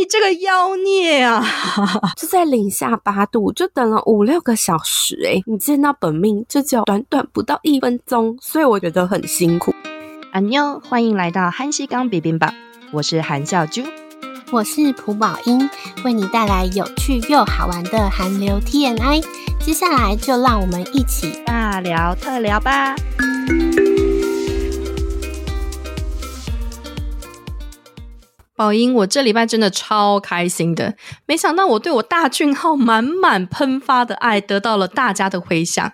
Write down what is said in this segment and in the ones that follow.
你这个妖孽啊！就在零下八度，就等了五六个小时哎、欸！你见到本命就只有短短不到一分钟，所以我觉得很辛苦。安妞，欢迎来到韩西刚别冰吧，我是韩笑珠，我是朴宝英，为你带来有趣又好玩的韩流 TNI。接下来就让我们一起大聊特聊吧。宝英，我这礼拜真的超开心的，没想到我对我大俊浩满满喷发的爱得到了大家的回响，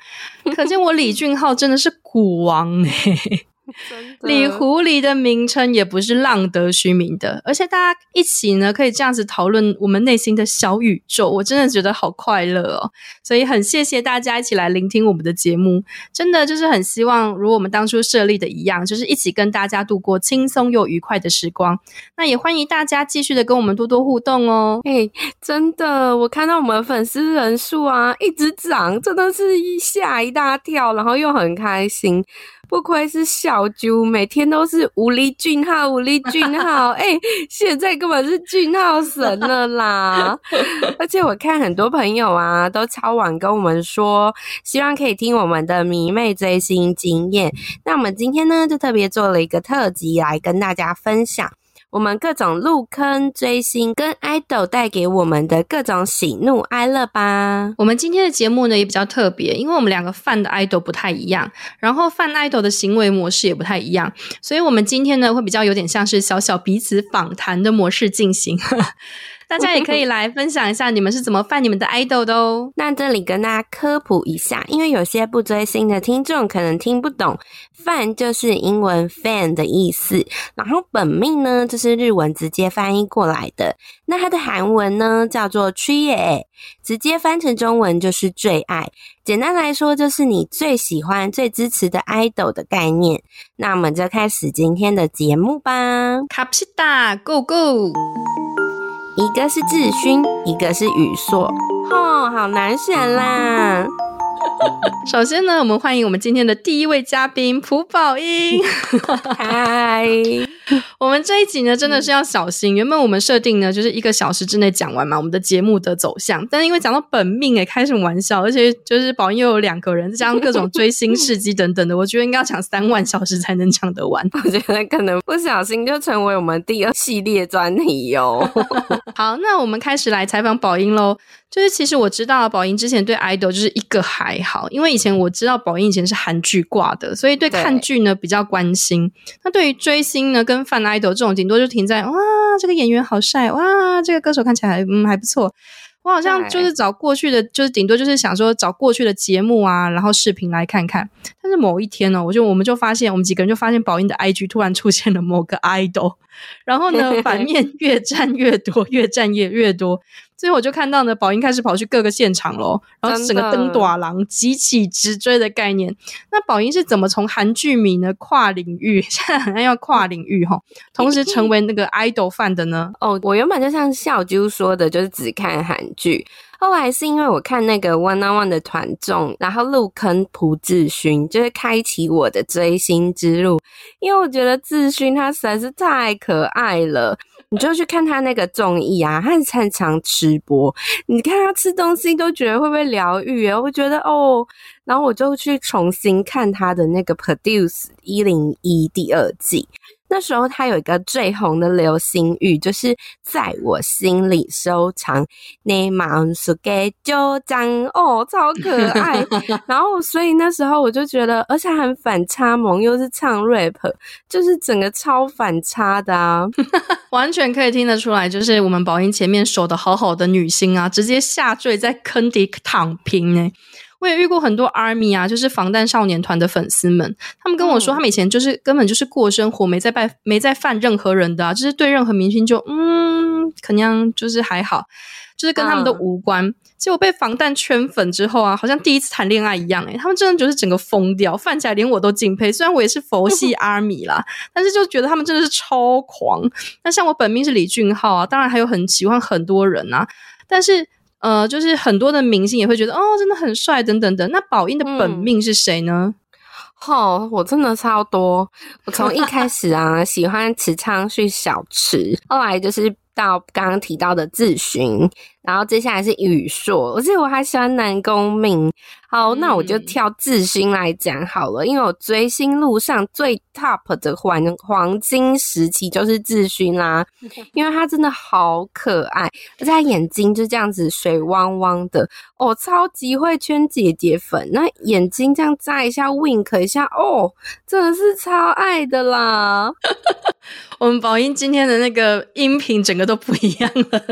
可见我李俊浩真的是股王欸。李狐狸的名称也不是浪得虚名的，而且大家一起呢可以这样子讨论我们内心的小宇宙，我真的觉得好快乐哦！所以很谢谢大家一起来聆听我们的节目，真的就是很希望如我们当初设立的一样，就是一起跟大家度过轻松又愉快的时光。那也欢迎大家继续的跟我们多多互动哦！哎、欸，真的，我看到我们粉丝人数啊一直涨，真的是一吓一大跳，然后又很开心。不愧是小猪，每天都是无力俊浩，无力俊浩，哎、欸，现在根本是俊浩神了啦！而且我看很多朋友啊，都超晚跟我们说，希望可以听我们的迷妹追星经验。那我们今天呢，就特别做了一个特辑来跟大家分享。我们各种入坑追星跟 idol 带给我们的各种喜怒哀乐吧。我们今天的节目呢也比较特别，因为我们两个犯的 idol 不太一样，然后犯 idol 的行为模式也不太一样，所以我们今天呢会比较有点像是小小彼此访谈的模式进行。大家也可以 来分享一下你们是怎么犯你们的 idol 的哦。那这里跟大家科普一下，因为有些不追星的听众可能听不懂，饭就是英文 fan 的意思，然后本命呢就是日文直接翻译过来的。那它的韩文呢叫做 t r i e 直接翻成中文就是最爱。简单来说就是你最喜欢、最支持的 idol 的概念。那我们就开始今天的节目吧。卡皮达，Go Go！一个是智勋，一个是宇硕，吼，好难选啦。首先呢，我们欢迎我们今天的第一位嘉宾蒲宝英。嗨，我们这一集呢，真的是要小心。原本我们设定呢，就是一个小时之内讲完嘛，我们的节目的走向。但是因为讲到本命，哎，开什么玩笑？而且就是宝英又有两个人，再加上各种追星事迹等等的，我觉得应该要讲三万小时才能讲得完。我觉得可能不小心就成为我们第二系列专题哟。好，那我们开始来采访宝英喽。就是其实我知道宝英之前对 idol 就是一个还好，因为以前我知道宝英以前是韩剧挂的，所以对看剧呢比较关心。那对于追星呢，跟 fan idol 这种，顶多就停在哇，这个演员好帅，哇，这个歌手看起来嗯还不错。我好像就是找过去的，就是顶多就是想说找过去的节目啊，然后视频来看看。但是某一天呢，我就我们就发现，我们几个人就发现宝英的 IG 突然出现了某个 idol，然后呢，反面越占越多，越占越越多。最后我就看到呢，宝英开始跑去各个现场咯，然后整个登大人急起直追的概念。那宝英是怎么从韩剧迷呢跨领域，现在好像要跨领域哈，同时成为那个 idol fan 的呢？哦，我原本就像笑啾说的，就是只看韩剧。后来是因为我看那个 One on One 的团综，然后入坑朴智勋，就是开启我的追星之路。因为我觉得智勋他实在是太可爱了。你就去看他那个综艺啊，他很擅长吃播，你看他吃东西都觉得会不会疗愈啊？我觉得哦，然后我就去重新看他的那个 Produce 一零一第二季。那时候他有一个最红的流行语，就是在我心里收藏。你满是给就张哦，超可爱。然后所以那时候我就觉得，而且很反差萌，又是唱 rap，就是整个超反差的啊，完全可以听得出来，就是我们宝音前面守的好好的女星啊，直接下坠在坑底躺平呢。我也遇过很多 ARMY 啊，就是防弹少年团的粉丝们，他们跟我说，他们以前就是根本就是过生活，没在拜，没在犯任何人的啊，就是对任何明星就嗯，可能就是还好，就是跟他们都无关。嗯、结果被防弹圈粉之后啊，好像第一次谈恋爱一样诶、欸、他们真的就是整个疯掉，犯起来连我都敬佩。虽然我也是佛系 ARMY 啦，但是就觉得他们真的是超狂。那像我本命是李俊浩啊，当然还有很喜欢很多人啊，但是。呃，就是很多的明星也会觉得哦，真的很帅等等等。那宝英的本命是谁呢？吼、嗯哦，我真的超多。我从一开 始啊，喜欢池昌旭小池，后来就是到刚刚提到的自勋。然后接下来是宇硕，而且我还喜欢南宫珉。好，那我就挑自勋来讲好了，因为我追星路上最 top 的黄黄金时期就是自勋啦，因为他真的好可爱，而且他眼睛就这样子水汪汪的，哦，超级会圈姐姐粉，那眼睛这样眨一下 wink 一下，哦，真的是超爱的啦。我们宝英今天的那个音频整个都不一样了，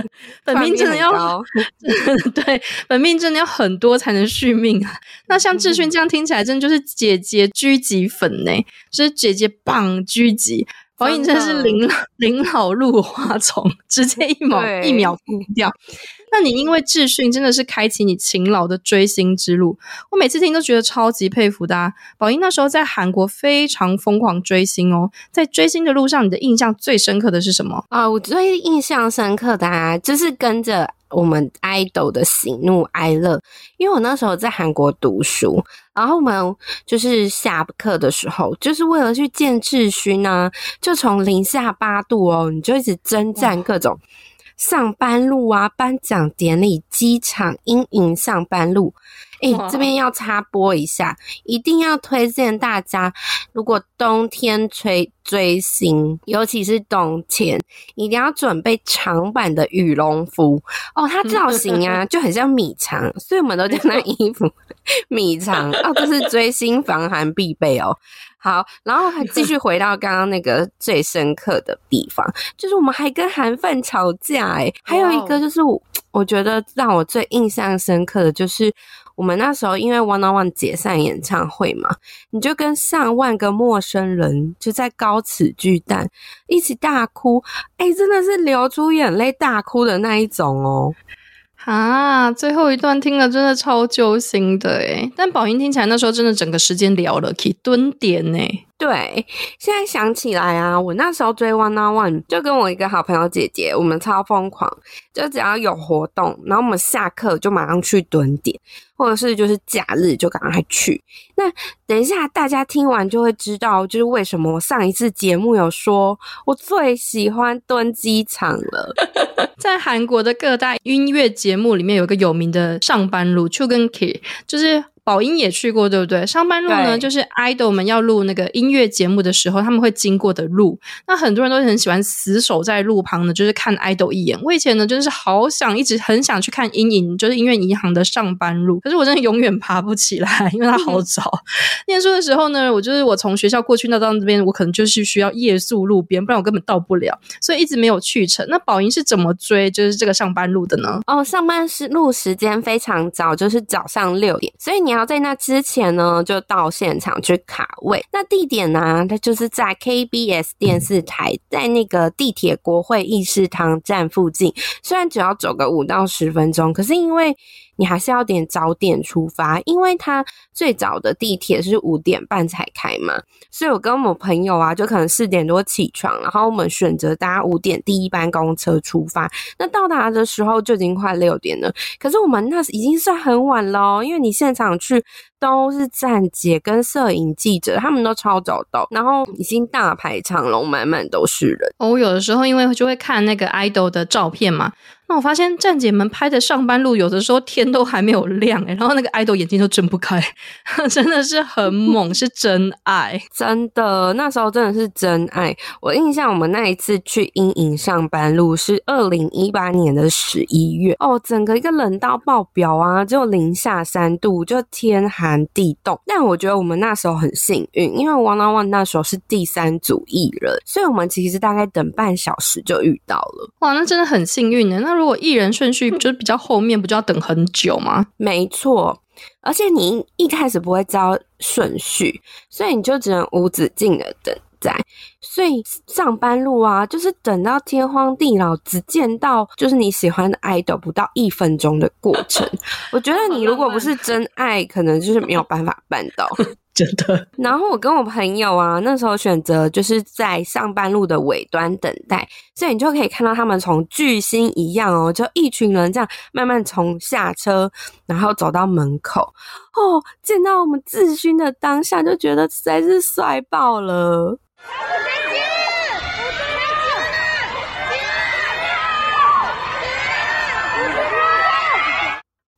本命真的要。对，本命真的要很多才能续命啊！那像志勋这样听起来，真的就是姐姐狙击粉呢，就是姐姐棒狙击。宝英真的是临临老入花丛，直接一秒一秒哭掉。那你因为智勋真的是开启你勤劳的追星之路，我每次听都觉得超级佩服的啊。宝英那时候在韩国非常疯狂追星哦，在追星的路上，你的印象最深刻的是什么啊？我最印象深刻的啊，就是跟着我们 idol 的喜怒哀乐，因为我那时候在韩国读书，然后我们就是下课的时候，就是为了去见智勋呢，就从零下八度哦，你就一直征战各种。上班路啊，颁奖典礼，机场阴影上班路。诶、欸，这边要插播一下，一定要推荐大家，如果冬天追追星，尤其是冬天，一定要准备长版的羽绒服哦。它造型啊，就很像米长，所以我们都叫那衣服 米长哦。这是追星防寒必备哦。好，然后还继续回到刚刚那个最深刻的地方，就是我们还跟韩范吵架诶，还有一个就是我我觉得让我最印象深刻的就是我们那时候因为 One on One 解散演唱会嘛，你就跟上万个陌生人就在高尺巨蛋一起大哭，诶，真的是流出眼泪大哭的那一种哦。啊，最后一段听了真的超揪心的诶，但宝音听起来那时候真的整个时间聊了，可以蹲点呢。对，现在想起来啊，我那时候追 One on One，就跟我一个好朋友姐姐，我们超疯狂，就只要有活动，然后我们下课就马上去蹲点，或者是就是假日就赶快去。那等一下大家听完就会知道，就是为什么我上一次节目有说我最喜欢蹲机场了。在韩国的各大音乐节目里面，有个有名的上班路 c h u g n k 就是宝英也去过，对不对？上班路呢，就是 idol 们要录那个音乐节目的时候，他们会经过的路。那很多人都很喜欢死守在路旁呢，就是看 idol 一眼。我以前呢，就是好想一直很想去看阴影，就是音乐银行的上班路，可是我真的永远爬不起来，因为它好早。念书的时候呢，我就是我从学校过去那到那边，我可能就是需要夜宿路边，不然我根本到不了，所以一直没有去成。那宝英是怎么追就是这个上班路的呢？哦，上班是路时间非常早，就是早上六点，所以你。然后在那之前呢，就到现场去卡位。那地点呢，它就是在 KBS 电视台，在那个地铁国会议事堂站附近。虽然只要走个五到十分钟，可是因为你还是要点早点出发，因为它最早的地铁是五点半才开嘛。所以我跟我朋友啊，就可能四点多起床，然后我们选择搭五点第一班公车出发。那到达的时候就已经快六点了，可是我们那已经算很晚了，因为你现场去。都是站姐跟摄影记者，他们都超早到，然后已经大排长龙，满满都是人。哦，我有的时候因为就会看那个 idol 的照片嘛。那我发现站姐们拍的上班路，有的时候天都还没有亮诶，然后那个 idol 眼睛都睁不开，真的是很猛，是真爱，真的，那时候真的是真爱。我印象我们那一次去阴影上班路是二零一八年的十一月哦，整个一个冷到爆表啊，只有零下三度，就天寒蛮地洞。但我觉得我们那时候很幸运，因为 1NONE 那时候是第三组艺人，所以我们其实大概等半小时就遇到了。哇，那真的很幸运呢。那如果艺人顺序就是比较后面，不就要等很久吗？没错。而且你一开始不会知道顺序，所以你就只能无止境的等待。所以上班路啊，就是等到天荒地老，只见到就是你喜欢的 idol 不到一分钟的过程。我觉得你如果不是真爱，可能就是没有办法办到。真的。然后我跟我朋友啊，那时候选择就是在上班路的尾端等待，所以你就可以看到他们从巨星一样哦，就一群人这样慢慢从下车，然后走到门口哦，见到我们志勋的当下，就觉得实在是帅爆了。Yeah.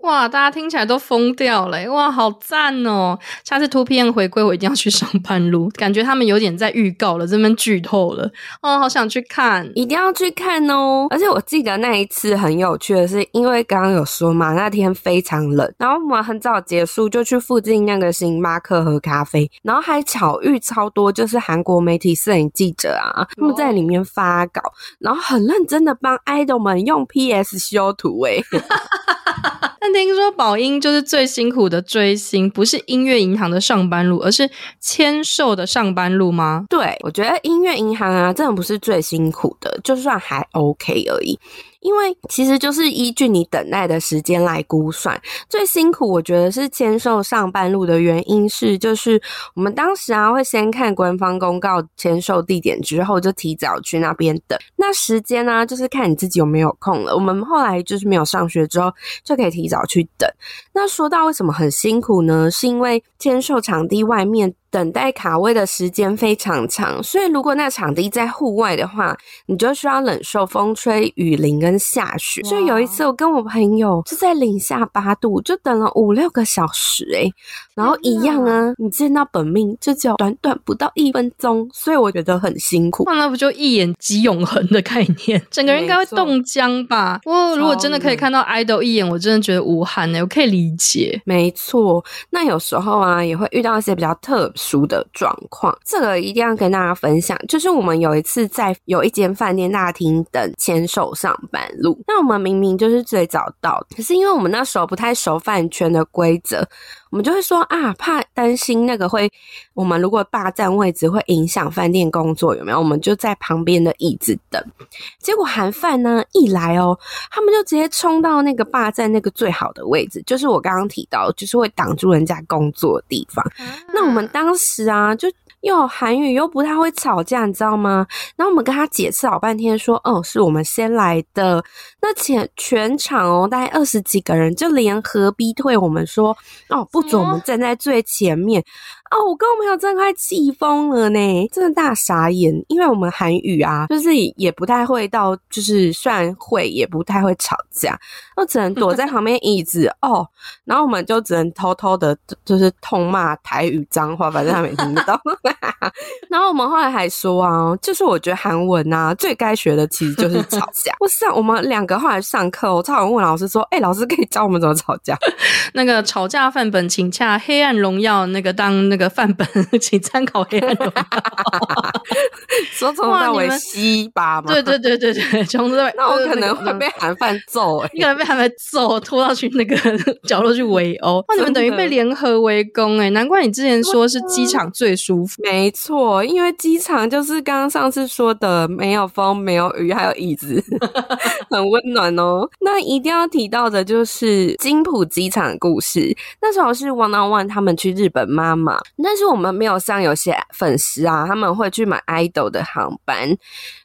哇，大家听起来都疯掉了！哇，好赞哦！下次 2PM 回归，我一定要去上班路。感觉他们有点在预告了，这边剧透了哦，好想去看，一定要去看哦！而且我记得那一次很有趣的是，因为刚刚有说嘛，那天非常冷，然后我们很早结束就去附近那个星巴克喝咖啡，然后还巧遇超多就是韩国媒体摄影记者啊，他们在里面发稿，然后很认真的帮 idol 们用 PS 修图哎 听说宝英就是最辛苦的追星，不是音乐银行的上班路，而是签售的上班路吗？对，我觉得音乐银行啊，真的不是最辛苦的，就算还 OK 而已。因为其实就是依据你等待的时间来估算，最辛苦我觉得是签售上班路的原因是，就是我们当时啊会先看官方公告签售地点之后，就提早去那边等。那时间呢、啊，就是看你自己有没有空了。我们后来就是没有上学之后，就可以提早去等。那说到为什么很辛苦呢？是因为签售场地外面。等待卡位的时间非常长，所以如果那场地在户外的话，你就需要忍受风吹雨淋跟下雪。所以有一次我跟我朋友就在零下八度，就等了五六个小时诶，然后一样啊，你见到本命就只有短短不到一分钟，所以我觉得很辛苦。那不就一眼即永恒的概念？整个人应该会冻僵吧？我如果真的可以看到 idol 一眼，我真的觉得无憾诶，我可以理解。没错，那有时候啊也会遇到一些比较特殊。的状况，这个一定要跟大家分享。就是我们有一次在有一间饭店大厅等签售上班路，那我们明明就是最早到，可是因为我们那时候不太熟饭圈的规则。我们就会说啊，怕担心那个会，我们如果霸占位置会影响饭店工作，有没有？我们就在旁边的椅子等。结果韩饭呢一来哦，他们就直接冲到那个霸占那个最好的位置，就是我刚刚提到，就是会挡住人家工作的地方。那我们当时啊，就。又有韩语又不太会吵架，你知道吗？然后我们跟他解释好半天，说：“哦，是我们先来的。”那全全场哦，大概二十几个人就联合逼退我们，说：“哦，不准我们站在最前面。”哦，我跟我朋友真的快气疯了呢，真的大傻眼，因为我们韩语啊，就是也不太会到，就是虽然会，也不太会吵架，都只能躲在旁边椅子哦，然后我们就只能偷偷的，就是痛骂台语脏话，反正他没听到。然后我们后来还说啊，就是我觉得韩文啊，最该学的其实就是吵架。我上我们两个后来上课，我超想问老师说，哎、老师可以教我们怎么吵架？那个吵架范本，请洽《黑暗荣耀》那个当那个范本，请参考《黑暗荣耀》。说从头到尾西巴嘛？对对对对对，从头到尾。那我可能会被韩范揍哎、欸，你可能被韩范揍，拖到去那个 角落去围殴。哇，你们等于被联合围攻哎，难怪你之前说是机场最舒服。没错，因为机场就是刚刚上次说的，没有风，没有雨，还有椅子，很温暖哦。那一定要提到的就是金浦机场。故事那时候是 1NONE 他们去日本妈妈，但是我们没有像有些粉丝啊，他们会去买 idol 的航班。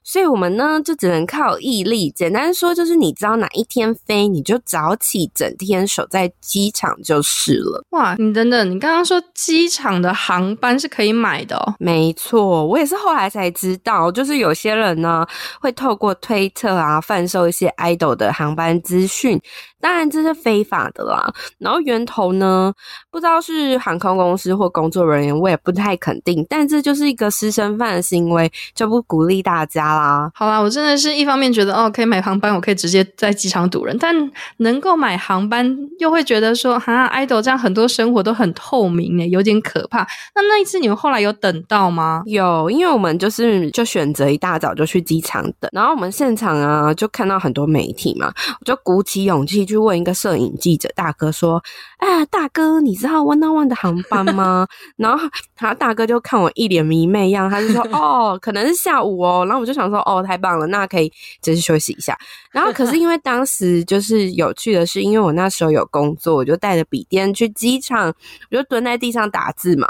所以我们呢，就只能靠毅力。简单说，就是你知道哪一天飞，你就早起，整天守在机场就是了。哇，你等等，你刚刚说机场的航班是可以买的哦？没错，我也是后来才知道，就是有些人呢会透过推特啊贩售一些 idol 的航班资讯，当然这是非法的啦。然后源头呢，不知道是航空公司或工作人员，我也不太肯定。但这就是一个私生饭的行为，就不鼓励大家啦。好啦，我真的是一方面觉得哦，可以买航班，我可以直接在机场堵人，但能够买航班，又会觉得说，哈，idol 这样很多生活都很透明诶，有点可怕。那那一次你们后来有等到吗？有，因为我们就是就选择一大早就去机场等，然后我们现场啊就看到很多媒体嘛，我就鼓起勇气去问一个摄影记者大哥说：“啊，大哥，你知道 One on One 的航班吗？”然后他大哥就看我一脸迷妹样，他就说：“哦，可能是下午哦。”然后我就想说：“哦，太棒了，那可以就是休息一下。”然后可是因为当时就是有趣的是，因为我那时候有工作，我就带着笔电去机场，我就蹲在地上打字嘛。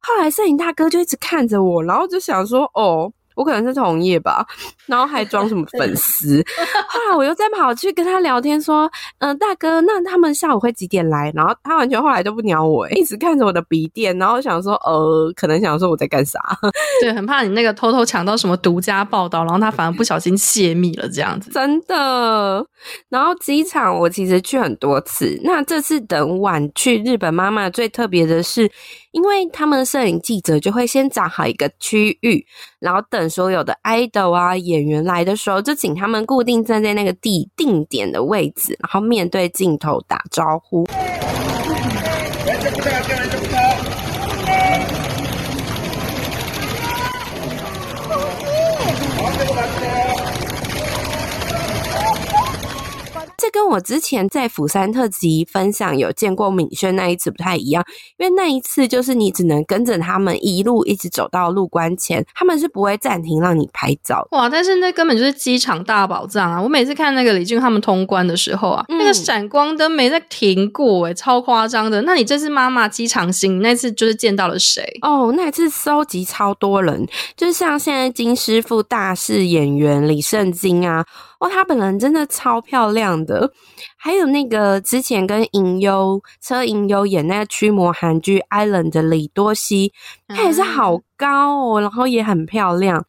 后来摄影大哥就一直看着我，然后就想说：“哦。”我可能是同业吧，然后还装什么粉丝。后来我又再跑去跟他聊天，说：“嗯、呃，大哥，那他们下午会几点来？”然后他完全后来都不鸟我，一直看着我的笔电，然后想说：“呃，可能想说我在干啥？” 对，很怕你那个偷偷抢到什么独家报道，然后他反而不小心泄密了这样子。真的。然后机场我其实去很多次，那这次等晚去日本妈妈最特别的是。因为他们摄影记者就会先找好一个区域，然后等所有的 idol 啊演员来的时候，就请他们固定站在那个地定点的位置，然后面对镜头打招呼。这跟我之前在釜山特辑分享有见过敏轩那一次不太一样，因为那一次就是你只能跟着他们一路一直走到入关前，他们是不会暂停让你拍照。哇！但是那根本就是机场大宝藏啊！我每次看那个李俊他们通关的时候啊，嗯、那个闪光灯没在停过，诶超夸张的。那你这次妈妈机场行，那次就是见到了谁？哦，那一次收集超多人，就是像现在金师傅大势演员李圣经啊。哦，她本人真的超漂亮的。还有那个之前跟银优车银优演那个驱魔韩剧《Island》的李多熙，他也是好高哦，然后也很漂亮。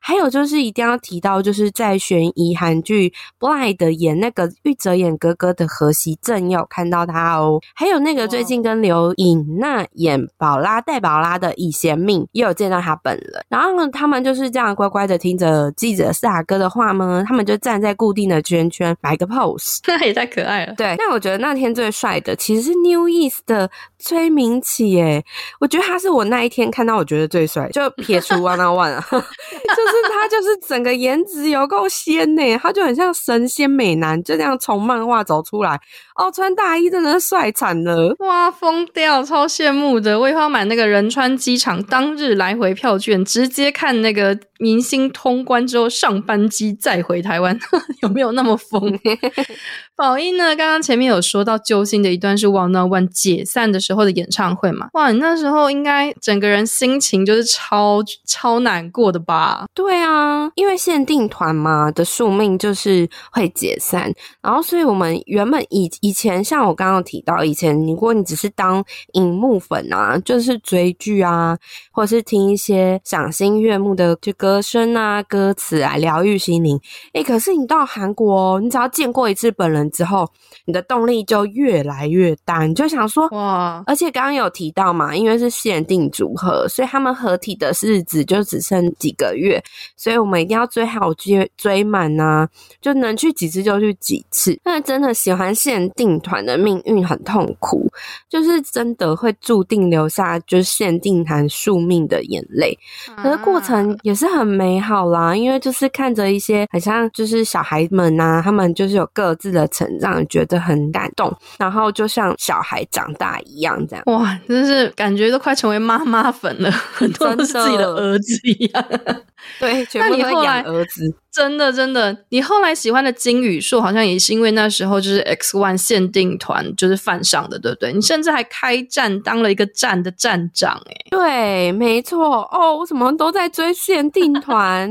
还有就是一定要提到，就是在悬疑韩剧《Blind》演那个玉泽演哥哥的河锡镇，也有看到他哦。还有那个最近跟刘颖娜演宝拉戴宝拉的李贤命，也有见到他本人。然后呢，他们就是这样乖乖的听着记者四阿哥的话吗？他们就站在固定的圈圈摆个 pose，那 也太可爱了。对，但我觉得那天最帅的其实是 New East 的崔明启耶，我觉得他是我那一天看到我觉得最帅，就撇除 One on One 啊，就是。他就是整个颜值有够仙呢，他就很像神仙美男，就这样从漫画走出来。哦，穿大衣真的是帅惨了，哇，疯掉，超羡慕的。我以后要买那个仁川机场当日来回票券，直接看那个明星通关之后上班机再回台湾，有没有那么疯？宝英呢？刚刚前面有说到揪心的一段是 One on One 解散的时候的演唱会嘛？哇，你那时候应该整个人心情就是超超难过的吧？对啊，因为限定团嘛的宿命就是会解散，然后所以我们原本以以前像我刚刚提到，以前如果你只是当荧幕粉啊，就是追剧啊，或者是听一些赏心悦目的就歌声啊、歌词啊，疗愈心灵。诶，可是你到韩国哦，你只要见过一次本人之后，你的动力就越来越大。你就想说哇，而且刚刚有提到嘛，因为是限定组合，所以他们合体的日子就只剩几个月，所以我们一定要追好追追满啊，就能去几次就去几次。那真的喜欢限定团的命运很痛苦，就是真的会注定留下就是限定团宿命的眼泪。可是过程也是很美好啦，因为就是看着一些很像就是小孩们呐、啊，他们就是有各自的成长，觉得很感动。然后就像小孩长大一样，这样哇，真是感觉都快成为妈妈粉了，很多都是自己的儿子一样。对，全部都养儿子。真的真的，你后来喜欢的金宇硕好像也是因为那时候就是 X One 限定团就是犯上的，对不对？你甚至还开站当了一个站的站长，哎对，没错哦，我怎么都在追限定团。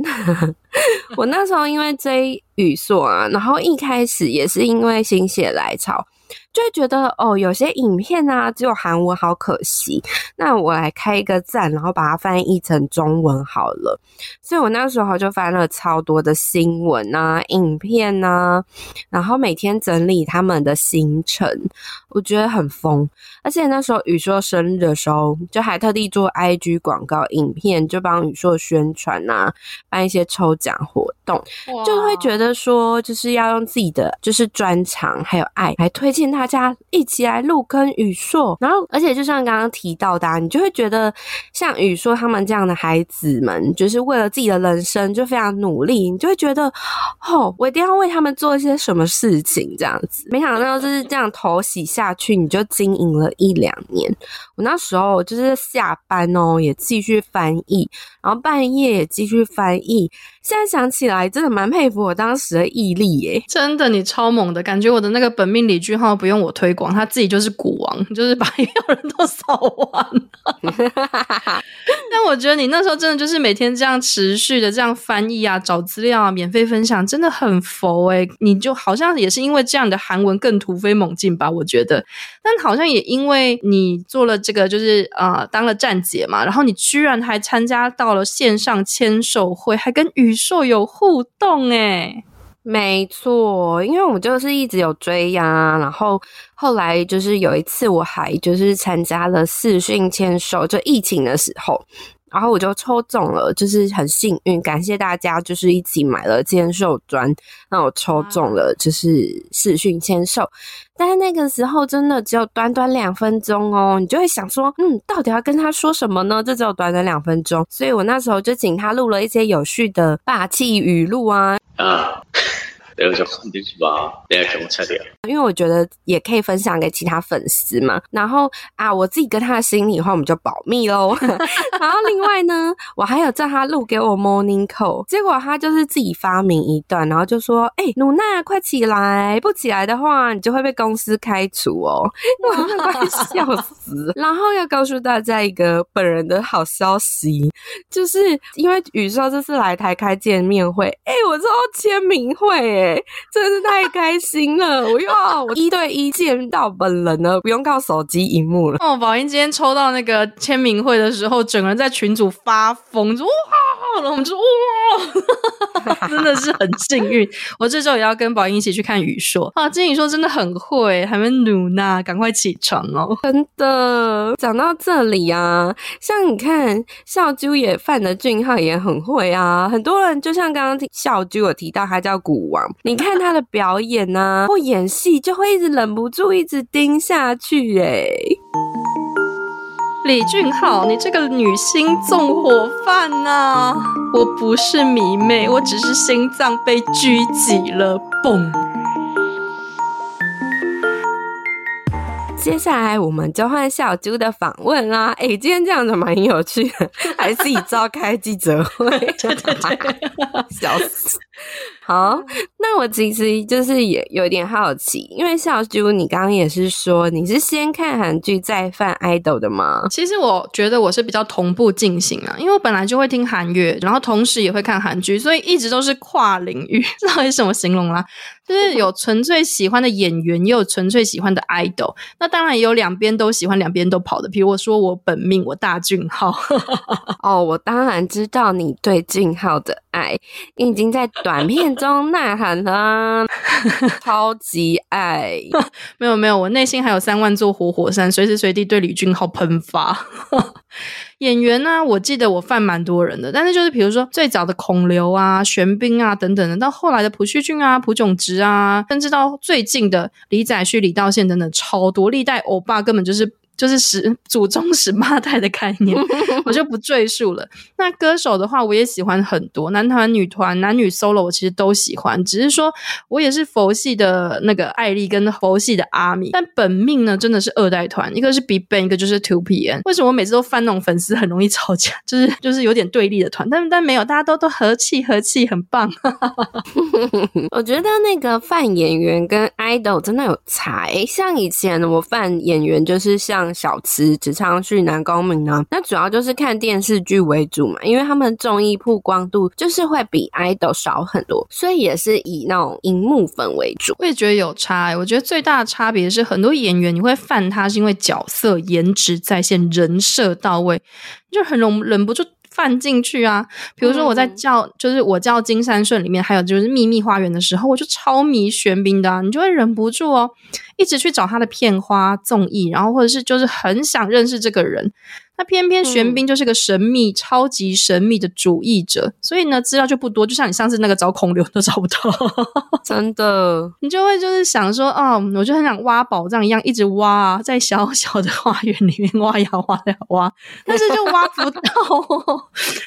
我那时候因为追语速啊，然后一开始也是因为心血来潮。就会觉得哦，有些影片啊只有韩文，好可惜。那我来开一个赞，然后把它翻译成中文好了。所以我那时候就翻了超多的新闻啊、影片啊，然后每天整理他们的行程，我觉得很疯。而且那时候宇硕生日的时候，就还特地做 IG 广告影片，就帮宇硕宣传啊，办一些抽奖活动，就会觉得说，就是要用自己的就是专长还有爱来推荐他大家一起来入坑宇硕。然后，而且就像刚刚提到的啊，你就会觉得像宇硕他们这样的孩子们，就是为了自己的人生就非常努力，你就会觉得哦，我一定要为他们做一些什么事情这样子。没想到就是这样头洗下去，你就经营了一两年。我那时候就是下班哦，也继续翻译，然后半夜也继续翻译。现在想起来，真的蛮佩服我当时的毅力耶！真的，你超猛的，感觉我的那个本命李俊浩不用我推广，他自己就是股王，就是把 一票人都扫完了。但我觉得你那时候真的就是每天这样持续的这样翻译啊、找资料啊、免费分享，真的很佛诶。你就好像也是因为这样的韩文更突飞猛进吧？我觉得，但好像也因为你做了这个，就是呃当了站姐嘛，然后你居然还参加到了线上签售会，还跟宇硕有互动诶，没错，因为我就是一直有追呀，然后后来就是有一次我还就是参加了视讯签售，就疫情的时候。然后我就抽中了，就是很幸运，感谢大家，就是一起买了签售专，那我抽中了，就是视讯签售。但是那个时候真的只有短短两分钟哦，你就会想说，嗯，到底要跟他说什么呢？这只有短短两分钟，所以我那时候就请他录了一些有序的霸气语录啊。啊因为我觉得也可以分享给其他粉丝嘛。然后啊，我自己跟他的心里话，我们就保密喽。然后另外呢，我还有叫他录给我 morning call，结果他就是自己发明一段，然后就说：“哎、欸，鲁娜，快起来！不起来的话，你就会被公司开除哦。”我真的快笑死。然后要告诉大家一个本人的好消息，就是因为宇硕这次来台开见面会，哎、我知道签名会，哎。真是太开心了！我又要我一对一见到本人了，不用靠手机荧幕了。哦，宝英今天抽到那个签名会的时候，整个人在群组发疯，说哇，然后我们就哇，真的是很幸运。我这周也要跟宝英一起去看宇硕啊。金宇硕真的很会，还没努呢，赶快起床哦！真的，讲到这里啊，像你看，孝珠也犯的俊浩也很会啊。很多人就像刚刚听孝珠有提到，他叫古王。你看他的表演呢、啊，或演戏就会一直忍不住一直盯下去哎。李俊浩，你这个女星纵火犯呐、啊！我不是迷妹，我只是心脏被狙击了，嘣。接下来我们交换小猪的访问啦。哎、欸，今天这样子蛮有趣的，还是以召开记者会，对对对，笑死。好，那我其实就是也有点好奇，因为小猪，你刚刚也是说你是先看韩剧再犯 idol 的吗？其实我觉得我是比较同步进行啊，因为我本来就会听韩乐，然后同时也会看韩剧，所以一直都是跨领域，这到底什么形容啦？就是有纯粹喜欢的演员，也有纯粹喜欢的 idol，那当然也有两边都喜欢，两边都跑的。比如我说我本命我大俊浩，哦，我当然知道你对俊浩的爱，你已经在短片。中呐喊了，超级爱，没有没有，我内心还有三万座活火山，随时随地对李俊浩喷发。演员呢、我记得我犯蛮多人的，但是就是比如说最早的孔刘啊、玄彬啊等等的，到后来的朴叙俊啊、朴炯植啊，甚至到最近的李载旭、李道宪等等，超多历代欧巴根本就是。就是十 祖宗十八代的概念，我就不赘述了。那歌手的话，我也喜欢很多，男团、女团、男女 solo，我其实都喜欢。只是说我也是佛系的那个艾丽跟佛系的阿米，但本命呢，真的是二代团，一个是 BigBang，一个就是 2PM。为什么我每次都翻那种粉丝很容易吵架，就是就是有点对立的团？但但没有，大家都都和气和气，很棒。我觉得那个犯演员跟 idol 真的有才，像以前我犯演员就是像。小池、池昌旭、南宫明呢，那主要就是看电视剧为主嘛，因为他们综艺曝光度就是会比 idol 少很多，所以也是以那种荧幕粉为主。我也觉得有差、欸，我觉得最大的差别是很多演员你会犯他是因为角色颜值在线、人设到位，就很容忍不住。放进去啊！比如说我在叫，嗯、就是我叫金三顺里面，还有就是秘密花园的时候，我就超迷玄彬的、啊，你就会忍不住哦，一直去找他的片花综艺，然后或者是就是很想认识这个人。那偏偏玄彬就是个神秘、嗯、超级神秘的主义者，所以呢，资料就不多。就像你上次那个找孔刘都找不到，真的，你就会就是想说，哦，我就很想挖宝藏一样，一直挖啊，在小 小的花园里面挖呀挖呀挖，但是就挖不到，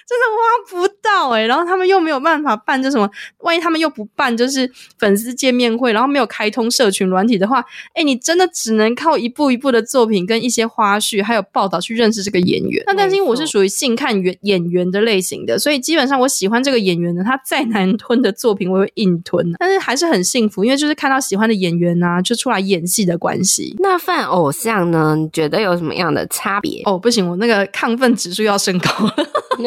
真的挖不到哎、欸。然后他们又没有办法办，就什么，万一他们又不办，就是粉丝见面会，然后没有开通社群软体的话，哎，你真的只能靠一步一步的作品跟一些花絮，还有报道去认识这个。演员，那但是因为我是属于性看演演员的类型的，所以基本上我喜欢这个演员呢，他再难吞的作品我会硬吞，但是还是很幸福，因为就是看到喜欢的演员啊，就出来演戏的关系。那犯偶像呢？你觉得有什么样的差别？哦，不行，我那个亢奋指数要升高了。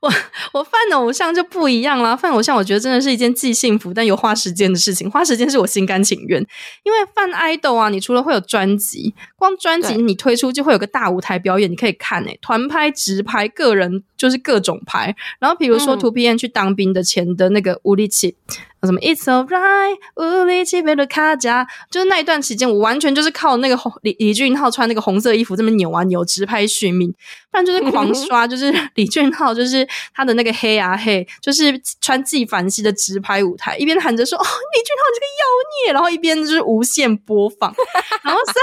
我我犯的偶像就不一样啦，犯偶像我觉得真的是一件既幸福但又花时间的事情，花时间是我心甘情愿，因为犯 idol 啊，你除了会有专辑，光专辑你推出就会有个大舞台表演，你可以看诶、欸，团拍、直拍、个人就是各种拍，然后比如说图片去当兵的前的那个乌力奇。什么？It's alright，无力气贝的卡甲，就是那一段期间，我完全就是靠那个红李李俊浩穿那个红色衣服这么扭啊扭，直拍续命，不然就是狂刷，就是 李俊浩就是他的那个黑啊黑，就是穿纪梵希的直拍舞台，一边喊着说哦李俊浩这个妖孽，然后一边就是无限播放，然后三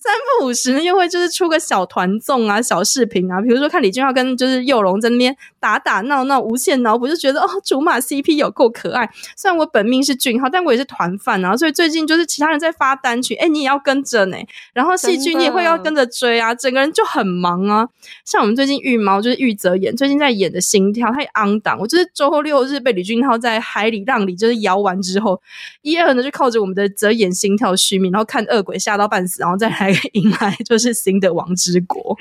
三不五时呢又会就是出个小团综啊小视频啊，比如说看李俊浩跟就是佑龙在那边打打闹闹，无限脑补就觉得哦竹马 CP 有够可爱，虽然。我本命是俊浩，但我也是团饭啊，所以最近就是其他人在发单曲，哎，你也要跟着呢。然后戏剧你也会要跟着追啊，整个人就很忙啊。像我们最近玉猫就是玉泽演，最近在演的心跳，他也 on 档。我就是周六日被李俊浩在海里浪里就是摇完之后，一二呢就靠着我们的泽演心跳续命，然后看恶鬼吓到半死，然后再来迎来就是新的王之国。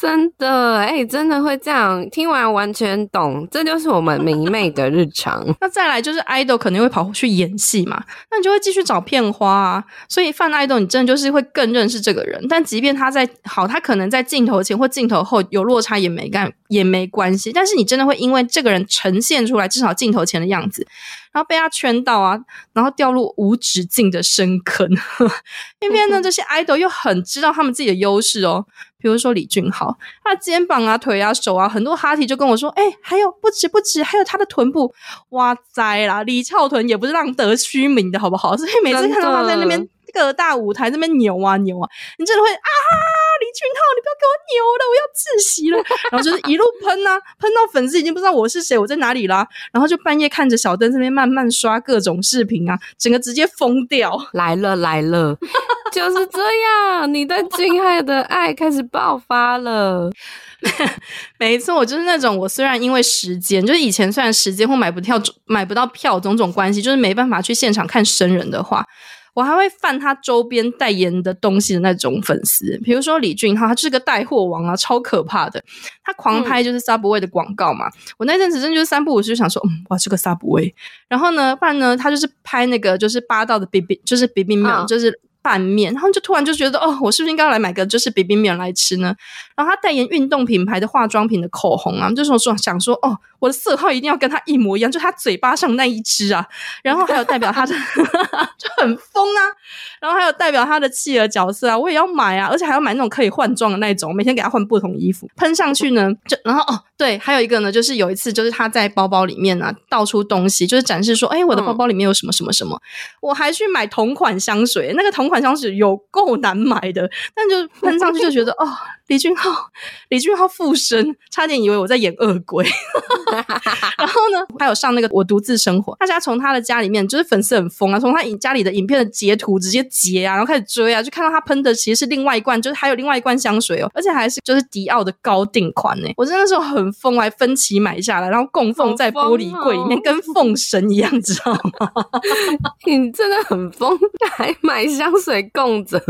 真的哎，真的会这样。听完完全懂，这就是我们明媚的日常。那再来就是 idol 可。你会跑去演戏嘛？那你就会继续找片花啊。所以范爱豆，你真的就是会更认识这个人。但即便他在好，他可能在镜头前或镜头后有落差也没干也没关系。但是你真的会因为这个人呈现出来至少镜头前的样子，然后被他圈到啊，然后掉入无止境的深坑。偏偏呢，这些 idol 又很知道他们自己的优势哦。比如说李俊豪，他的肩膀啊、腿啊、手啊，很多哈提就跟我说：“哎、欸，还有不止不止，还有他的臀部，哇塞啦！李翘臀也不是浪得虚名的，好不好？所以每次看到他在那边各大舞台那边扭啊扭啊，你真的会啊！李俊浩，你不要给我扭了，我要窒息了。然后就是一路喷啊，喷到粉丝已经不知道我是谁，我在哪里啦。然后就半夜看着小灯这边慢慢刷各种视频啊，整个直接疯掉。来了来了。就是这样，你对俊浩的爱开始爆发了。没错，我就是那种，我虽然因为时间，就是以前虽然时间或买不跳买不到票种种关系，就是没办法去现场看生人的话，我还会犯他周边代言的东西的那种粉丝。比如说李俊浩，他就是个带货王啊，超可怕的。他狂拍就是 Subway 的广告嘛。嗯、我那阵子真的就是三不五时就想说，嗯，哇，这个 Subway。然后呢，不然呢，他就是拍那个就是八道的 BB，就是 BB 面，就是。拌面，然后就突然就觉得哦，我是不是应该要来买个就是 B B 面来吃呢？然后他代言运动品牌的化妆品的口红啊，就是我说想说哦，我的色号一定要跟他一模一样，就他嘴巴上那一只啊。然后还有代表他的 就很疯啊，然后还有代表他的企鹅角色啊，我也要买啊，而且还要买那种可以换装的那种，每天给他换不同衣服，喷上去呢，就然后哦对，还有一个呢，就是有一次就是他在包包里面啊倒出东西，就是展示说，哎，我的包包里面有什么什么什么，我还去买同款香水，那个同。款香水有够难买的，但就喷上去就觉得哦，李俊浩，李俊浩附身，差点以为我在演恶鬼。然后呢，还有上那个我独自生活，大家从他的家里面就是粉丝很疯啊，从他影家里的影片的截图直接截啊，然后开始追啊，就看到他喷的其实是另外一罐，就是还有另外一罐香水哦，而且还是就是迪奥的高定款呢。我真的是很疯，还分期买下来，然后供奉在玻璃柜里面，跟奉神一样，知道吗？你真的很疯，还买香。水供着，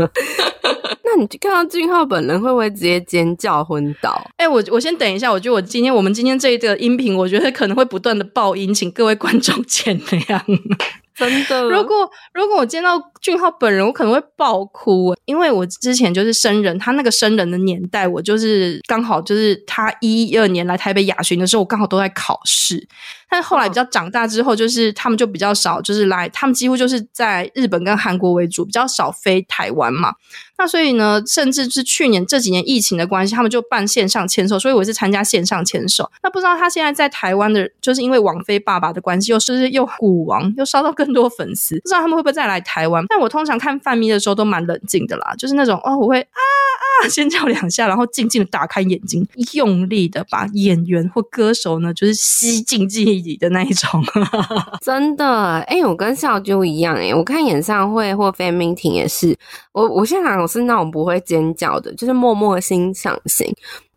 那那你看到俊浩本人会不会直接尖叫昏倒？哎、欸，我我先等一下，我觉得我今天我们今天这一个音频，我觉得可能会不断的爆音，请各位观众见谅。真的，如果如果我见到俊浩本人，我可能会爆哭，因为我之前就是生人，他那个生人的年代，我就是刚好就是他一一二年来台北雅巡的时候，我刚好都在考试。但后来比较长大之后，就是他们就比较少，就是来，他们几乎就是在日本跟韩国为主，比较少飞台湾嘛。那所以呢，甚至是去年这几年疫情的关系，他们就办线上签售，所以我是参加线上签售。那不知道他现在在台湾的，就是因为王菲爸爸的关系，又是不是又股王，又烧到更多粉丝？不知道他们会不会再来台湾？但我通常看范咪的时候都蛮冷静的啦，就是那种哦，我会啊啊先叫两下，然后静静的打开眼睛，用力的把演员或歌手呢，就是吸进记忆的那一种。真的，哎、我跟小啾一样、欸，哎，我看演唱会或 fan meeting 也是，我我现在我是那种不会尖叫的，就是默默欣赏型。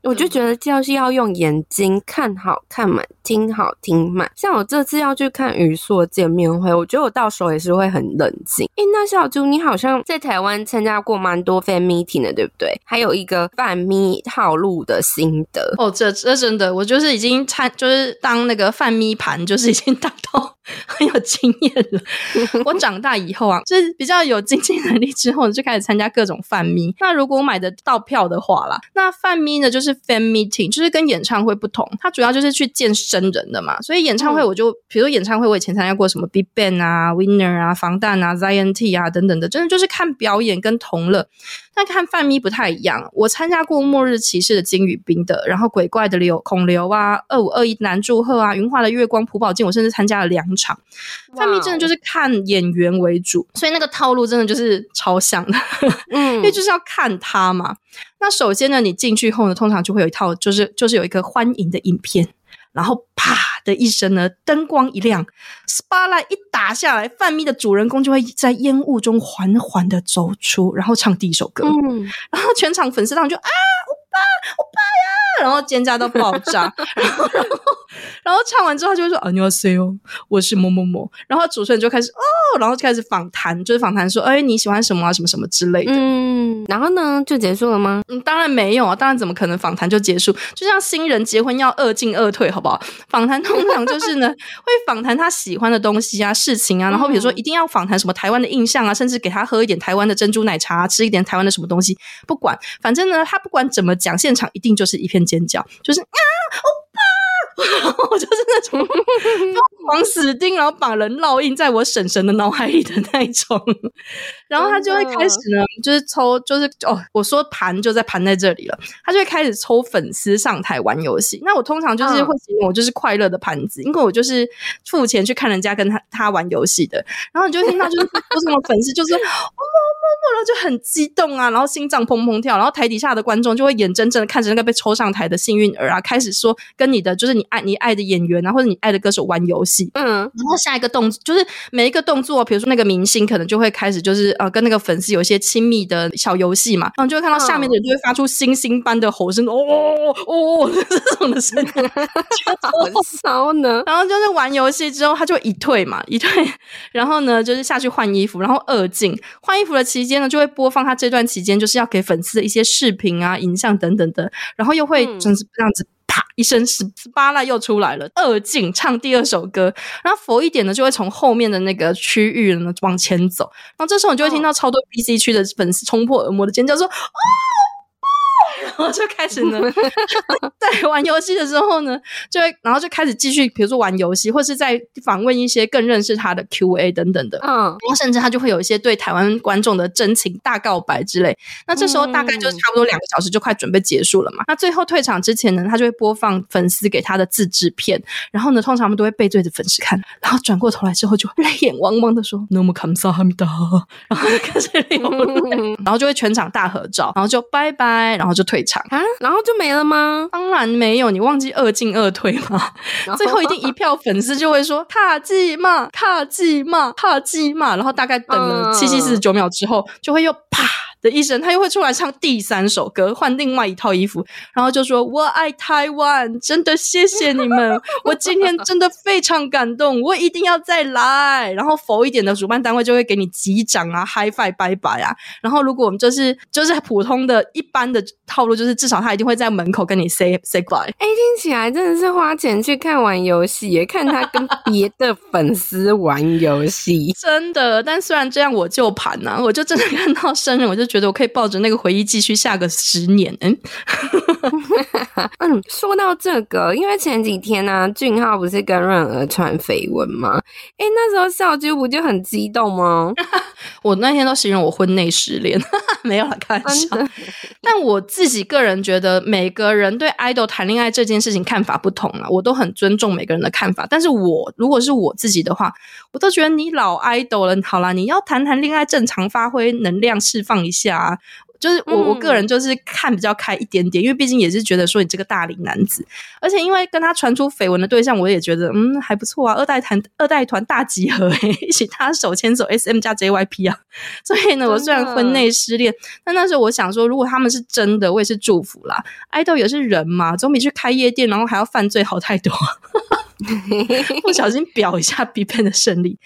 我就觉得就是要用眼睛看好看满，听好听满。像我这次要去看宇硕见面会，我觉得我到时候也是会很冷静。诶，那小啾，你好像在台湾参加过蛮多 fan meeting 的，对不对？还有一个饭咪套路的心得哦，这这真的，我就是已经参，就是当那个饭咪盘，就是已经 当到很有经验了。我长大以后啊，就是比较有经济能力之后，就开始参加各种饭咪。那如果我买得到票的话啦，那饭咪呢，就是。fan meeting 就是跟演唱会不同，它主要就是去见生人的嘛，所以演唱会我就，嗯、比如说演唱会，我以前参加过什么 BigBang 啊、Winner 啊、防弹啊、ZYNT 啊等等的，真的就是看表演跟同乐。但看范咪不太一样，我参加过末日骑士的金宇彬的，然后鬼怪的流孔刘啊、二五二一南柱赫啊、云华的月光朴宝剑，我甚至参加了两场。范咪真的就是看演员为主，所以那个套路真的就是超像的，嗯，因为就是要看他嘛。那首先呢，你进去后呢，通常就会有一套，就是就是有一个欢迎的影片，然后啪的一声呢，灯光一亮，spotlight 一打下来，范咪的主人公就会在烟雾中缓缓的走出，然后唱第一首歌，嗯，然后全场粉丝当中就啊，欧巴，欧巴呀，然后尖叫到爆炸，然后然后然后唱完之后他就会说啊，你要 say 哦，我是某某某，然后主持人就开始哦，然后就开始访谈，就是访谈说，哎，你喜欢什么啊，什么什么之类的，嗯。然后呢，就结束了吗？嗯，当然没有啊，当然怎么可能访谈就结束？就像新人结婚要二进二退，好不好？访谈通常就是呢，会访谈他喜欢的东西啊、事情啊，然后比如说一定要访谈什么台湾的印象啊，甚至给他喝一点台湾的珍珠奶茶啊，吃一点台湾的什么东西，不管，反正呢，他不管怎么讲，现场一定就是一片尖叫，就是啊，我就是那种疯狂死盯，然后把人烙印在我婶婶的脑海里的那一种。然后他就会开始呢，就是抽，就是哦，我说盘就在盘在这里了。他就会开始抽粉丝上台玩游戏。那我通常就是会形容我就是快乐的盘子，因为我就是付钱去看人家跟他他玩游戏的。然后你就听到就是有什么粉丝就是哦，默默，然后就很激动啊，然后心脏砰砰跳，然后台底下的观众就会眼睁睁的看着那个被抽上台的幸运儿啊，开始说跟你的就是你。爱你爱的演员啊，或者你爱的歌手玩游戏，嗯，然后下一个动作就是每一个动作，比如说那个明星可能就会开始就是呃跟那个粉丝有一些亲密的小游戏嘛，然后就会看到下面的人就会发出星星般的吼声，哦哦哦 这种的声音，骚呢。然后就是玩游戏之后，他就一退嘛，一退，然后呢就是下去换衣服，然后二进换衣服的期间呢，就会播放他这段期间就是要给粉丝的一些视频啊、影像等等的，然后又会就是这样子。嗯啪一声，十八赖又出来了。二进唱第二首歌，然后佛一点呢，就会从后面的那个区域呢往前走，然后这时候你就会听到超多 BC 区的粉丝冲破耳膜的尖叫，说：“哦。”然后就开始呢，在玩游戏的时候呢，就会然后就开始继续，比如说玩游戏，或是在访问一些更认识他的 Q&A 等等的。嗯，然后甚至他就会有一些对台湾观众的真情大告白之类。那这时候大概就是差不多两个小时，就快准备结束了嘛。那最后退场之前呢，他就会播放粉丝给他的自制片，然后呢，通常他们都会背对着粉丝看，然后转过头来之后就泪眼汪汪的说：“No more kamsa 然后开始流泪，然后就会全场大合照，然后就拜拜，然后就。退场啊，然后就没了吗？当然没有，你忘记二进二退吗？最后一定一票粉丝就会说卡记骂，卡记骂，卡记骂，然后大概等了七七四十九秒之后，就会又啪。的一声，他又会出来唱第三首歌，换另外一套衣服，然后就说：“我爱台湾，真的谢谢你们，我今天真的非常感动，我一定要再来。”然后佛一点的主办单位就会给你击掌啊、High Five、拜拜啊。然后如果我们就是就是普通的一般的套路，就是至少他一定会在门口跟你 say say goodbye。哎，听起来真的是花钱去看玩游戏，也看他跟别的粉丝玩游戏，真的。但虽然这样，我就盘呐，我就真的看到生日，我就觉得我可以抱着那个回忆继续下个十年。嗯，嗯，说到这个，因为前几天呢、啊，俊浩不是跟润儿传绯闻吗？哎，那时候小啾不就很激动吗？我那天都形容我婚内失恋，没有了，开玩笑。但我自己个人觉得，每个人对 idol 谈恋爱这件事情看法不同啊，我都很尊重每个人的看法。但是我如果是我自己的话，我都觉得你老 idol 了，好啦，你要谈谈恋爱，正常发挥能量，释放一下啊。就是我我个人就是看比较开一点点，嗯、因为毕竟也是觉得说你这个大龄男子，而且因为跟他传出绯闻的对象，我也觉得嗯还不错啊，二代团二代团大集合 一起他手牵手 S M 加 J Y P 啊，所以呢，我虽然婚内失恋，但那时候我想说，如果他们是真的，我也是祝福啦。爱豆也是人嘛，总比去开夜店然后还要犯罪好太多。不小心表一下 BIGBANG 的胜利。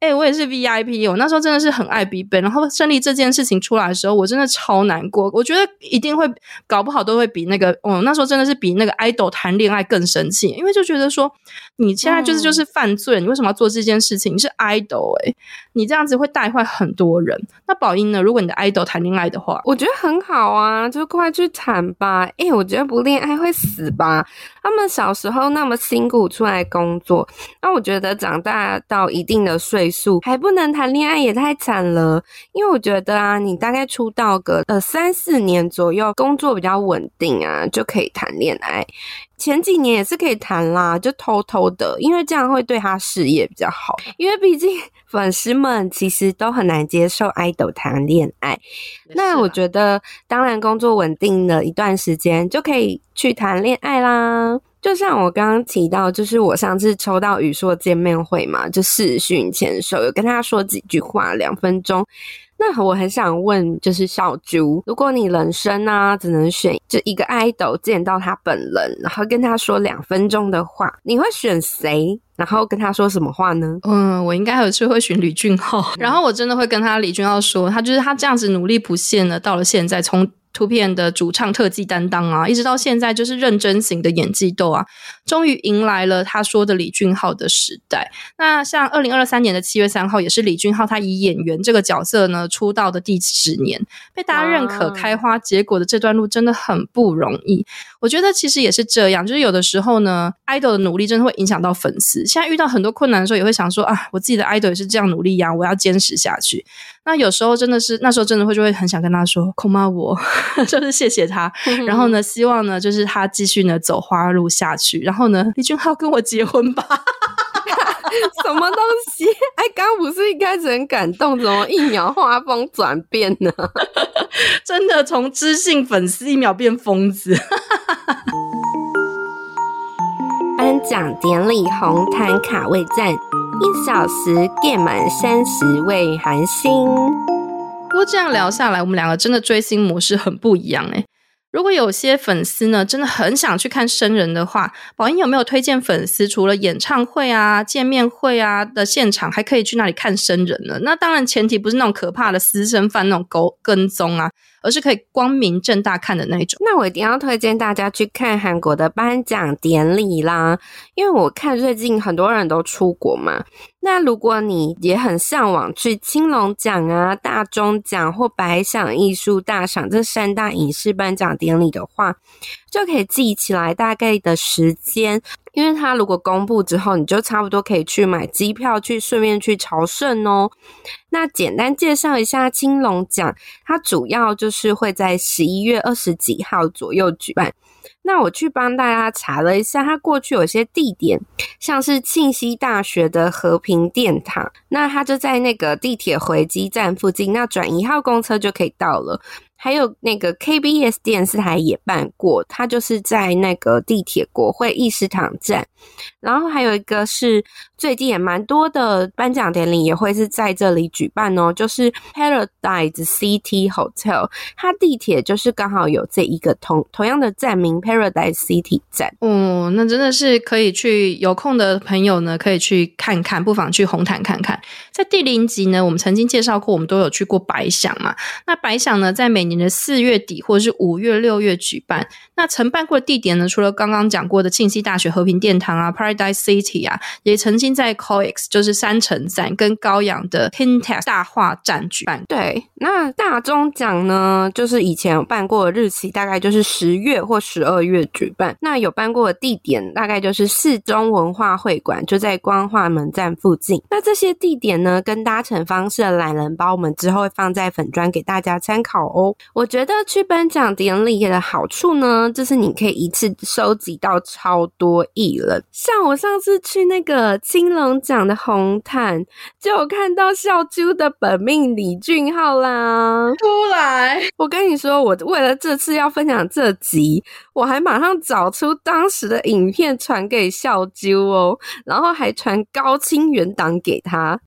哎、欸，我也是 VIP，我那时候真的是很爱 BIGBANG，然后胜利这件事情出来的时候，我真的超难过。我觉得一定会搞不好都会比那个，哦，那时候真的是比那个 idol 谈恋爱更生气，因为就觉得说你现在就是就是犯罪，嗯、你为什么要做这件事情？你是 idol 哎、欸，你这样子会带坏很多人。那宝英呢？如果你的 idol 谈恋爱的话，我觉得很好啊，就快去谈吧。哎、欸，我觉得不恋爱会死吧？他们小时候那么辛苦出来工作，那我觉得长大到一定的岁。还不能谈恋爱也太惨了，因为我觉得啊，你大概出道个呃三四年左右，工作比较稳定啊，就可以谈恋爱。前几年也是可以谈啦，就偷偷的，因为这样会对他事业比较好。因为毕竟粉丝们其实都很难接受爱豆谈恋爱。那我觉得，当然工作稳定了一段时间，就可以去谈恋爱啦。就像我刚刚提到，就是我上次抽到宇硕见面会嘛，就视讯牵手，有跟他说几句话，两分钟。那我很想问，就是小啾，如果你人生啊只能选就一个 idol 见到他本人，然后跟他说两分钟的话，你会选谁？然后跟他说什么话呢？嗯，我应该还是会选李俊浩。然后我真的会跟他李俊浩说，他就是他这样子努力不懈呢，到了现在从。图片的主唱特技担当啊，一直到现在就是认真型的演技斗啊，终于迎来了他说的李俊浩的时代。那像二零二三年的七月三号，也是李俊浩他以演员这个角色呢出道的第十年，被大家认可开花结果的这段路真的很不容易。我觉得其实也是这样，就是有的时候呢，idol 的努力真的会影响到粉丝。现在遇到很多困难的时候，也会想说啊，我自己的 idol 也是这样努力呀，我要坚持下去。那有时候真的是那时候真的会就会很想跟他说，恐怕我 就是谢谢他，然后呢，希望呢就是他继续呢走花路下去，然后呢，李俊浩跟我结婚吧。什么东西？哎，刚刚不是一开始很感动，怎么一秒画风转变呢？真的从知性粉丝一秒变疯子。颁奖典礼红毯卡位战，一小时电满三十位韩星。不过这样聊下来，我们两个真的追星模式很不一样哎。如果有些粉丝呢，真的很想去看生人的话，宝英有没有推荐粉丝除了演唱会啊、见面会啊的现场，还可以去那里看生人呢？那当然前提不是那种可怕的私生饭那种狗跟踪啊。而是可以光明正大看的那种。那我一定要推荐大家去看韩国的颁奖典礼啦，因为我看最近很多人都出国嘛。那如果你也很向往去青龙奖啊、大钟奖或百想艺术大赏这三大影视颁奖典礼的话，就可以记起来大概的时间。因为它如果公布之后，你就差不多可以去买机票去，顺便去朝圣哦。那简单介绍一下青龙奖，它主要就是会在十一月二十几号左右举办。那我去帮大家查了一下，它过去有些地点，像是庆熙大学的和平殿堂，那它就在那个地铁回基站附近，那转一号公车就可以到了。还有那个 KBS 电视台也办过，它就是在那个地铁国会议事堂站。然后还有一个是最近也蛮多的颁奖典礼也会是在这里举办哦，就是 Paradise City Hotel，它地铁就是刚好有这一个同同样的站名 Paradise City 站。哦，那真的是可以去，有空的朋友呢可以去看看，不妨去红毯看看。在第零集呢，我们曾经介绍过，我们都有去过百想嘛。那百想呢，在每年的四月底或者是五月、六月举办。那承办过的地点呢，除了刚刚讲过的庆熙大学和平殿堂啊，Paradise City 啊，也曾经在 COEX 就是三城站跟高阳的 Kintex 大画站举办。对，那大中奖呢，就是以前有办过的日期，大概就是十月或十二月举办。那有办过的地点，大概就是四中文化会馆，就在光化门站附近。那这些地点呢，跟搭乘方式的懒人包，我们之后会放在粉砖给大家参考哦。我觉得去颁奖典礼的好处呢，就是你可以一次收集到超多艺人。像我上次去那个金龙奖的红毯，就有看到笑啾的本命李俊浩啦。出来，我跟你说，我为了这次要分享这集，我还马上找出当时的影片传给笑啾哦，然后还传高清原档给他。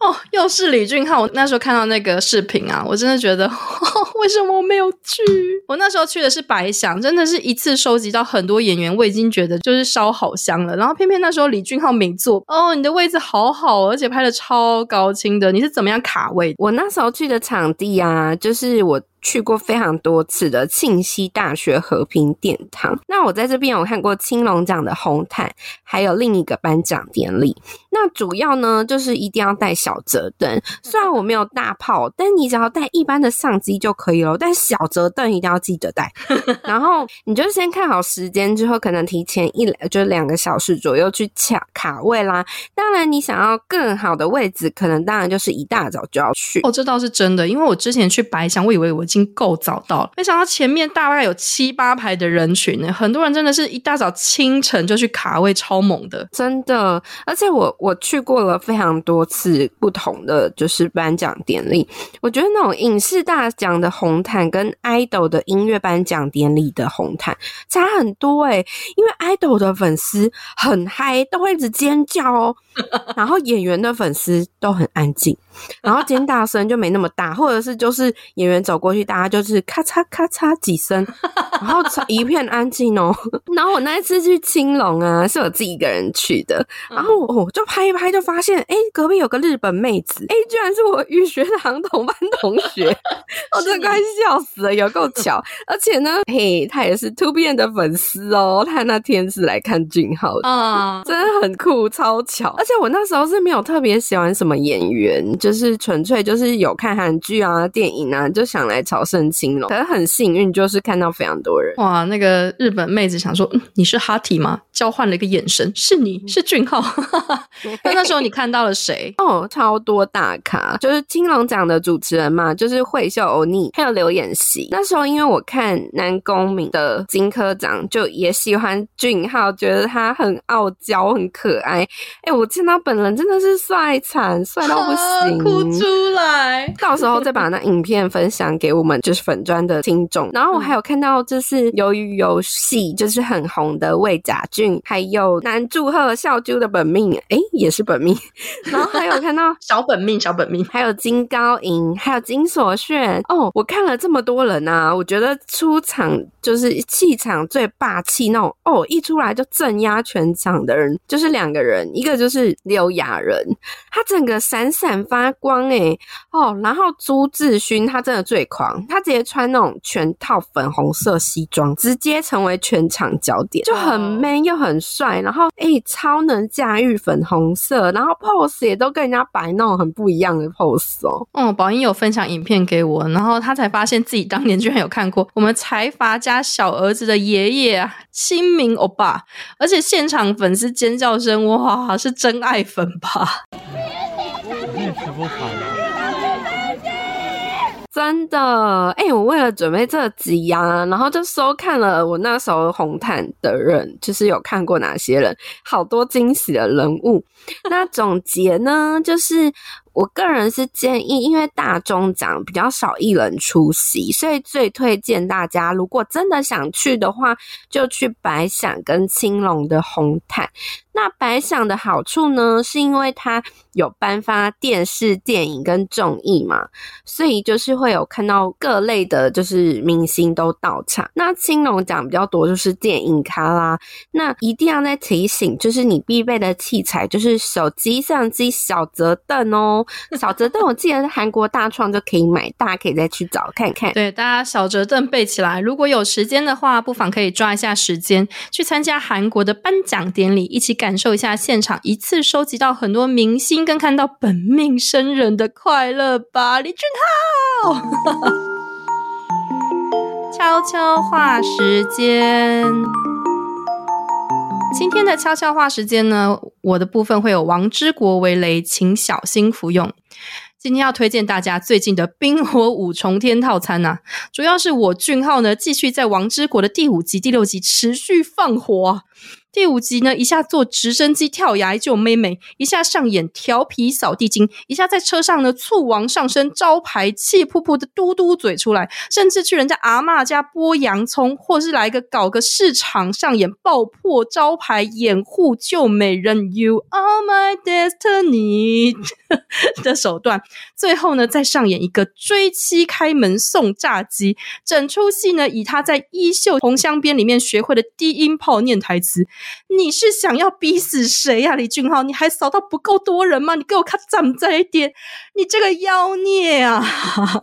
哦，又是李俊浩！我那时候看到那个视频啊，我真的觉得，为什么我没有去？我那时候去的是白想，真的是一次收集到很多演员，我已经觉得就是烧好香了。然后偏偏那时候李俊浩没坐，哦，你的位置好好，而且拍的超高清的，你是怎么样卡位？我那时候去的场地啊，就是我。去过非常多次的庆熙大学和平殿堂。那我在这边有看过青龙奖的红毯，还有另一个颁奖典礼。那主要呢，就是一定要带小折灯。虽然我没有大炮，但你只要带一般的相机就可以了。但小折凳一定要记得带。然后你就先看好时间，之后可能提前一就两个小时左右去抢卡位啦。当然，你想要更好的位置，可能当然就是一大早就要去。哦，这倒是真的，因为我之前去白想，我以为我。已经够早到了，没想到前面大概有七八排的人群呢，很多人真的是一大早清晨就去卡位，超猛的，真的。而且我我去过了非常多次不同的就是颁奖典礼，我觉得那种影视大奖的红毯跟 idol 的音乐颁奖典礼的红毯差很多诶、因为 idol 的粉丝很嗨，都会一直尖叫哦，然后演员的粉丝都很安静。然后尖大声就没那么大，或者是就是演员走过去，大家就是咔嚓咔嚓几声，然后一片安静哦。然后我那一次去青龙啊，是我自己一个人去的，然后我就拍一拍，就发现哎，隔壁有个日本妹子，哎，居然是我语学堂同班同学，我真的快笑死了，有够巧。而且呢，嘿，他也是 2PM 的粉丝哦，他那天是来看俊浩的啊，真的很酷，超巧。而且我那时候是没有特别喜欢什么演员。就是纯粹就是有看韩剧啊、电影啊，就想来朝圣青龙。可是很幸运，就是看到非常多人。哇，那个日本妹子想说：“嗯，你是哈提吗？”交换了一个眼神，是你是俊浩。那那时候你看到了谁？哦，超多大咖，就是金龙奖的主持人嘛，就是惠秀欧尼，还有刘演熙。那时候因为我看南宫珉的金科长，就也喜欢俊浩，觉得他很傲娇、很可爱。哎、欸，我见到本人真的是帅惨，帅到不行。哭出来，到时候再把那影片分享给我们就是粉砖的听众。然后我还有看到，就是由于游戏就是很红的魏甲俊，还有男祝贺笑啾的本命，哎、欸，也是本命。然后还有看到小本命，小本命，还有金高银，还有金所炫。哦，我看了这么多人啊，我觉得出场就是气场最霸气那种。哦，一出来就镇压全场的人，就是两个人，一个就是刘亚仁，他整个闪闪发。光哎、欸、哦，然后朱志勋他真的最狂，他直接穿那种全套粉红色西装，直接成为全场焦点，就很 man 又很帅，然后哎、欸、超能驾驭粉红色，然后 pose 也都跟人家摆那种很不一样的 pose 哦。哦，宝英有分享影片给我，然后他才发现自己当年居然有看过我们财阀家小儿子的爷爷啊，亲民欧巴，而且现场粉丝尖叫声哇，是真真爱粉吧？真的，哎、我为了准备这集呀、然后就收看了我那时候红毯的人，就是有看过哪些人，好多惊喜的人物。那总结呢，就是我个人是建议，因为大中奖比较少艺人出席，所以最推荐大家，如果真的想去的话，就去百想跟青龙的红毯。那百想的好处呢，是因为它有颁发电视、电影跟综艺嘛，所以就是会有看到各类的，就是明星都到场。那青龙奖比较多，就是电影咖啦。那一定要再提醒，就是你必备的器材就是手机、相机、小折凳哦。小折凳我记得是韩国大创就可以买，大家可以再去找看看。对，大家小折凳备起来，如果有时间的话，不妨可以抓一下时间去参加韩国的颁奖典礼，一起。感受一下现场，一次收集到很多明星跟看到本命生人的快乐吧！李俊浩，悄悄话时间，今天的悄悄话时间呢，我的部分会有王之国为雷，请小心服用。今天要推荐大家最近的冰火五重天套餐呐、啊，主要是我俊浩呢继续在王之国的第五集、第六集持续放火、第五集呢，一下坐直升机跳崖救妹妹，一下上演调皮扫地精，一下在车上呢醋王上身招牌气噗噗的嘟嘟嘴出来，甚至去人家阿嬷家剥洋葱，或是来个搞个市场上演爆破招牌掩护救美人，You are my destiny 的手段，最后呢再上演一个追妻开门送炸鸡，整出戏呢以他在《衣袖红香边》里面学会的低音炮念台词。你是想要逼死谁呀、李俊浩？你还扫到不够多人吗？你给我看站在一点，你这个妖孽啊！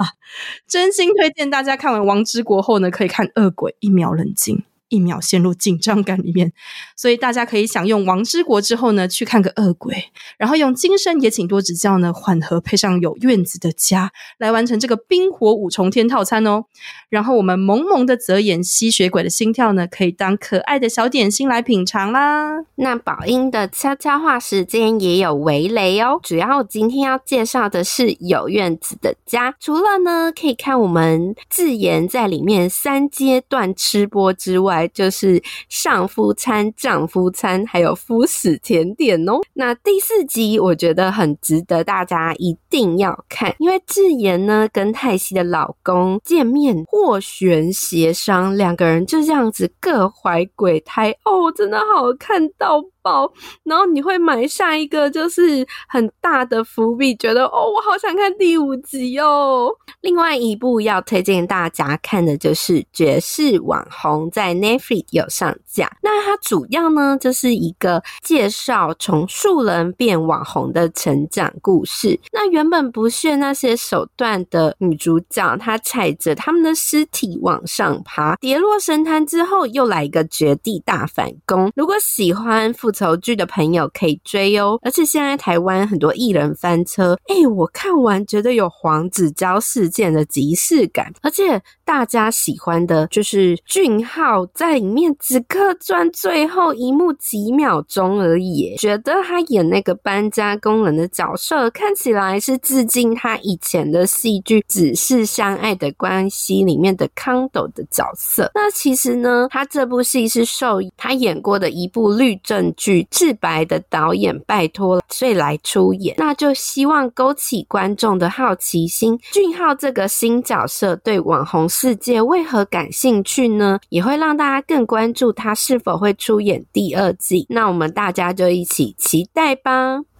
真心推荐大家看完《王之国》后呢，可以看《恶鬼》，一秒冷静。一秒陷入紧张感里面，所以大家可以享用王之国之后呢，去看个恶鬼，然后用今生也请多指教呢，缓和配上有院子的家，来完成这个冰火五重天套餐哦。然后我们萌萌的泽演吸血鬼的心跳呢，可以当可爱的小点心来品尝啦。那宝英的悄悄话时间也有围雷哦，主要今天要介绍的是有院子的家，除了呢可以看我们自言在里面三阶段吃播之外。就是上夫餐、丈夫餐，还有夫死甜点哦。那第四集我觉得很值得大家一定要看，因为智妍呢跟泰熙的老公见面斡旋协商，两个人就这样子各怀鬼胎哦，真的好看到爆。然后你会埋下一个就是很大的伏笔，觉得哦，我好想看第五集哦。另外一部要推荐大家看的就是《绝世网红》，在 Netflix 有上架。那它主要呢就是一个介绍从素人变网红的成长故事。那原根本不屑那些手段的女主角，她踩着他们的尸体往上爬，跌落神坛之后，又来一个绝地大反攻。如果喜欢复仇剧的朋友可以追哦，而且现在台湾很多艺人翻车，哎、我看完觉得有黄子佼事件的即视感，而且大家喜欢的就是俊浩在里面只客串最后一幕几秒钟而已，觉得他演那个搬家工人的角色，看起来是是致敬他以前的戏剧《只是相爱的关系》里面的康斗的角色。那其实呢，他这部戏是受他演过的一部律政剧。自白的导演拜托，所以来出演，那就希望勾起观众的好奇心。俊浩这个新角色对网红世界为何感兴趣呢？也会让大家更关注他是否会出演第二季。那我们大家就一起期待吧。